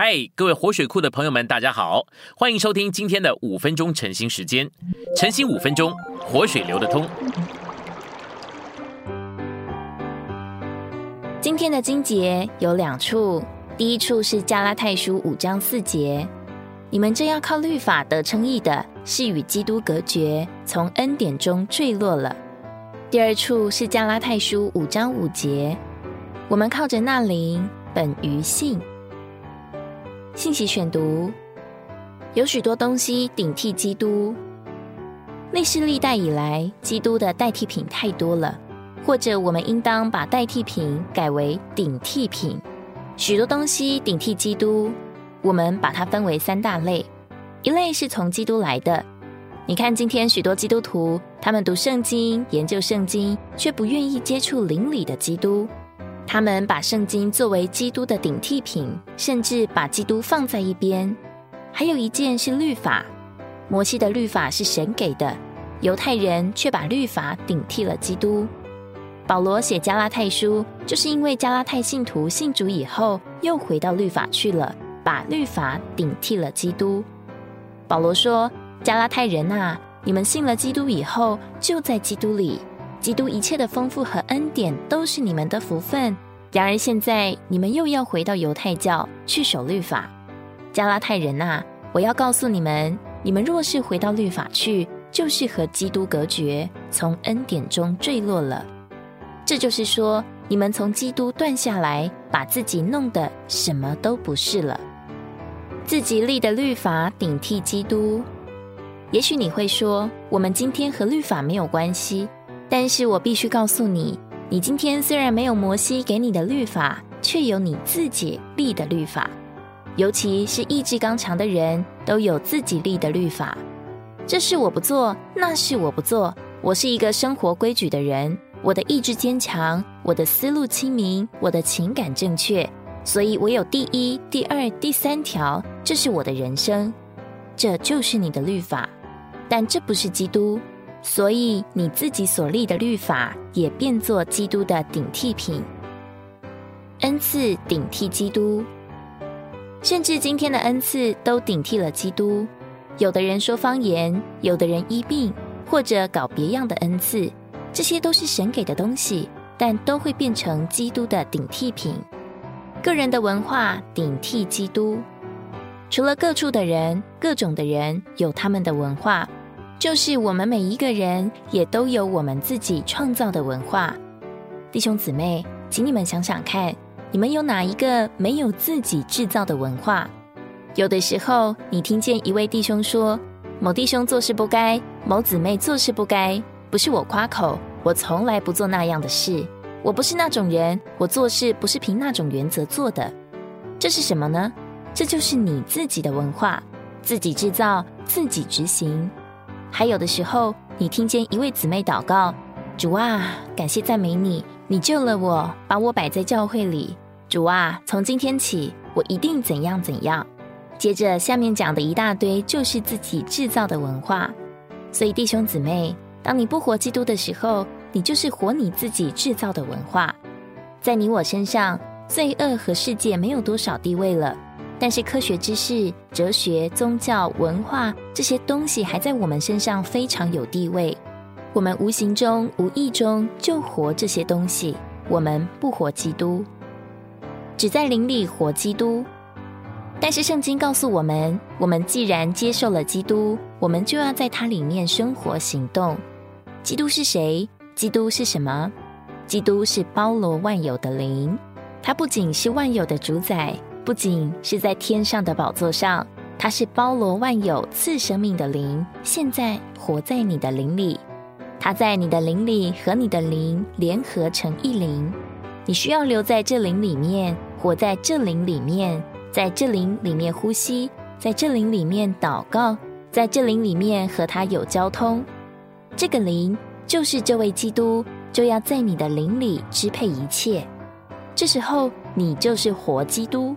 嗨，各位活水库的朋友们，大家好，欢迎收听今天的五分钟晨兴时间。晨兴五分钟，活水流得通。今天的经节有两处，第一处是加拉太书五章四节，你们这要靠律法得称义的，是与基督隔绝，从恩典中坠落了。第二处是加拉太书五章五节，我们靠着那灵，本于信。信息选读：有许多东西顶替基督。历世历代以来，基督的代替品太多了，或者我们应当把代替品改为顶替品。许多东西顶替基督，我们把它分为三大类：一类是从基督来的。你看，今天许多基督徒，他们读圣经、研究圣经，却不愿意接触邻里的基督。他们把圣经作为基督的顶替品，甚至把基督放在一边。还有一件是律法，摩西的律法是神给的，犹太人却把律法顶替了基督。保罗写加拉太书，就是因为加拉太信徒信主以后，又回到律法去了，把律法顶替了基督。保罗说：“加拉太人啊，你们信了基督以后，就在基督里。”基督一切的丰富和恩典都是你们的福分。然而现在你们又要回到犹太教去守律法，加拉太人呐！我要告诉你们：你们若是回到律法去，就是和基督隔绝，从恩典中坠落了。这就是说，你们从基督断下来，把自己弄得什么都不是了，自己立的律法顶替基督。也许你会说，我们今天和律法没有关系。但是我必须告诉你，你今天虽然没有摩西给你的律法，却有你自己立的律法。尤其是意志刚强的人，都有自己立的律法。这事我不做，那事我不做。我是一个生活规矩的人，我的意志坚强，我的思路清明，我的情感正确，所以我有第一、第二、第三条，这是我的人生。这就是你的律法，但这不是基督。所以你自己所立的律法也变作基督的顶替品，恩赐顶替基督，甚至今天的恩赐都顶替了基督。有的人说方言，有的人医病，或者搞别样的恩赐，这些都是神给的东西，但都会变成基督的顶替品。个人的文化顶替基督，除了各处的人、各种的人有他们的文化。就是我们每一个人也都有我们自己创造的文化，弟兄姊妹，请你们想想看，你们有哪一个没有自己制造的文化？有的时候，你听见一位弟兄说某弟兄做事不该，某姊妹做事不该，不是我夸口，我从来不做那样的事，我不是那种人，我做事不是凭那种原则做的，这是什么呢？这就是你自己的文化，自己制造，自己执行。还有的时候，你听见一位姊妹祷告：“主啊，感谢赞美你，你救了我，把我摆在教会里。主啊，从今天起，我一定怎样怎样。”接着下面讲的一大堆，就是自己制造的文化。所以弟兄姊妹，当你不活基督的时候，你就是活你自己制造的文化。在你我身上，罪恶和世界没有多少地位了。但是科学知识、哲学、宗教、文化这些东西还在我们身上非常有地位。我们无形中、无意中就活这些东西。我们不活基督，只在灵里活基督。但是圣经告诉我们，我们既然接受了基督，我们就要在它里面生活、行动。基督是谁？基督是什么？基督是包罗万有的灵，它不仅是万有的主宰。不仅是在天上的宝座上，它是包罗万有、赐生命的灵，现在活在你的灵里。它在你的灵里和你的灵联合成一灵。你需要留在这灵里面，活在这灵里面，在这灵里面呼吸，在这灵里面祷告，在这灵里面和他有交通。这个灵就是这位基督，就要在你的灵里支配一切。这时候，你就是活基督。